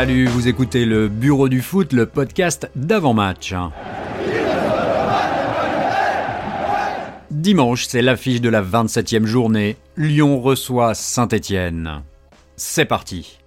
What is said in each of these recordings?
Salut, vous écoutez le Bureau du foot, le podcast d'avant-match. Dimanche, c'est l'affiche de la 27e journée. Lyon reçoit Saint-Étienne. C'est parti.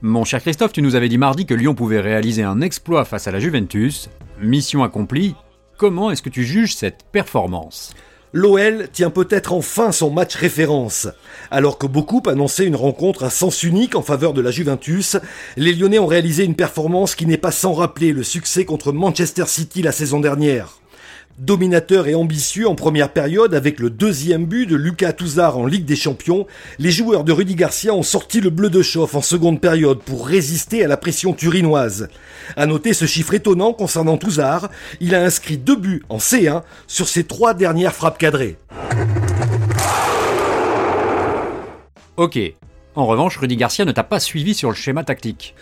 Mon cher Christophe, tu nous avais dit mardi que Lyon pouvait réaliser un exploit face à la Juventus. Mission accomplie. Comment est-ce que tu juges cette performance? L'OL tient peut-être enfin son match référence. Alors que beaucoup annonçaient une rencontre à sens unique en faveur de la Juventus, les Lyonnais ont réalisé une performance qui n'est pas sans rappeler le succès contre Manchester City la saison dernière. Dominateur et ambitieux en première période avec le deuxième but de Lucas Touzard en Ligue des Champions, les joueurs de Rudy Garcia ont sorti le bleu de chauffe en seconde période pour résister à la pression turinoise. À noter ce chiffre étonnant concernant Touzard, il a inscrit deux buts en C1 sur ses trois dernières frappes cadrées. Ok. En revanche, Rudy Garcia ne t'a pas suivi sur le schéma tactique.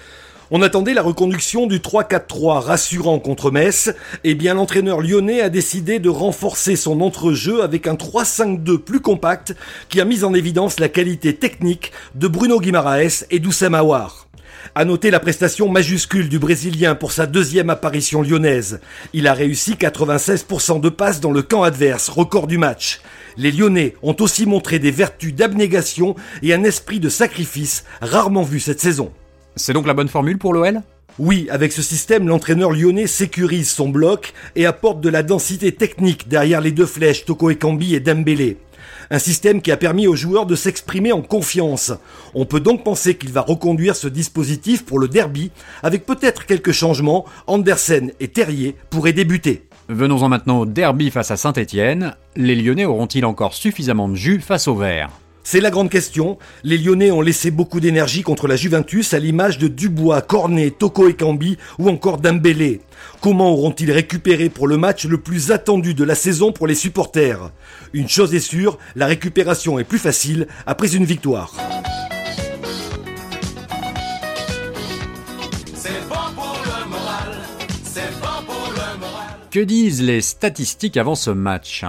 On attendait la reconduction du 3-4-3 rassurant contre Metz, et bien l'entraîneur lyonnais a décidé de renforcer son entrejeu avec un 3-5-2 plus compact qui a mis en évidence la qualité technique de Bruno Guimaraes et d'Oussem Aouar. À noter la prestation majuscule du Brésilien pour sa deuxième apparition lyonnaise. Il a réussi 96% de passes dans le camp adverse, record du match. Les Lyonnais ont aussi montré des vertus d'abnégation et un esprit de sacrifice rarement vu cette saison. C'est donc la bonne formule pour l'OL oui, avec ce système, l'entraîneur lyonnais sécurise son bloc et apporte de la densité technique derrière les deux flèches Toko Ekambi et Dembélé. Un système qui a permis aux joueurs de s'exprimer en confiance. On peut donc penser qu'il va reconduire ce dispositif pour le derby, avec peut-être quelques changements. Andersen et Terrier pourraient débuter. Venons-en maintenant au derby face à Saint-Étienne. Les Lyonnais auront-ils encore suffisamment de jus face au vert? C'est la grande question. Les Lyonnais ont laissé beaucoup d'énergie contre la Juventus à l'image de Dubois, Cornet, Toko Ekambi ou encore Dembélé. Comment auront-ils récupéré pour le match le plus attendu de la saison pour les supporters? Une chose est sûre, la récupération est plus facile après une victoire. Que disent les statistiques avant ce match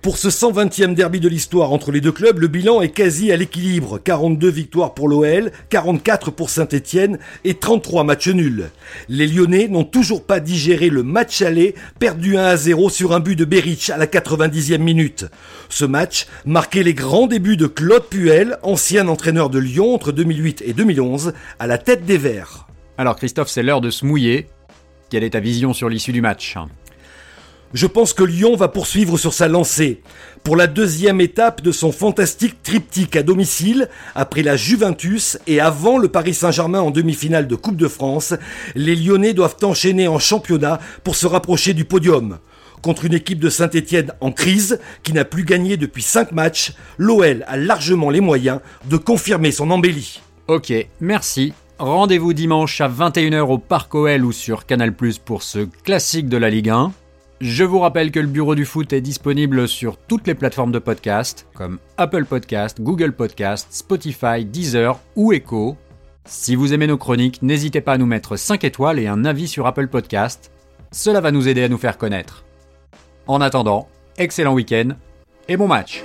pour ce 120e derby de l'histoire entre les deux clubs, le bilan est quasi à l'équilibre. 42 victoires pour l'OL, 44 pour Saint-Etienne et 33 matchs nuls. Les Lyonnais n'ont toujours pas digéré le match aller, perdu 1 à 0 sur un but de Berich à la 90e minute. Ce match marquait les grands débuts de Claude Puel, ancien entraîneur de Lyon entre 2008 et 2011, à la tête des Verts. Alors Christophe, c'est l'heure de se mouiller. Quelle est ta vision sur l'issue du match? Je pense que Lyon va poursuivre sur sa lancée. Pour la deuxième étape de son fantastique triptyque à domicile, après la Juventus et avant le Paris Saint-Germain en demi-finale de Coupe de France, les Lyonnais doivent enchaîner en championnat pour se rapprocher du podium. Contre une équipe de Saint-Etienne en crise, qui n'a plus gagné depuis 5 matchs, l'OL a largement les moyens de confirmer son embellie. Ok, merci. Rendez-vous dimanche à 21h au Parc OL ou sur Canal pour ce classique de la Ligue 1. Je vous rappelle que le Bureau du foot est disponible sur toutes les plateformes de podcast, comme Apple Podcast, Google Podcast, Spotify, Deezer ou Echo. Si vous aimez nos chroniques, n'hésitez pas à nous mettre 5 étoiles et un avis sur Apple Podcast. Cela va nous aider à nous faire connaître. En attendant, excellent week-end et bon match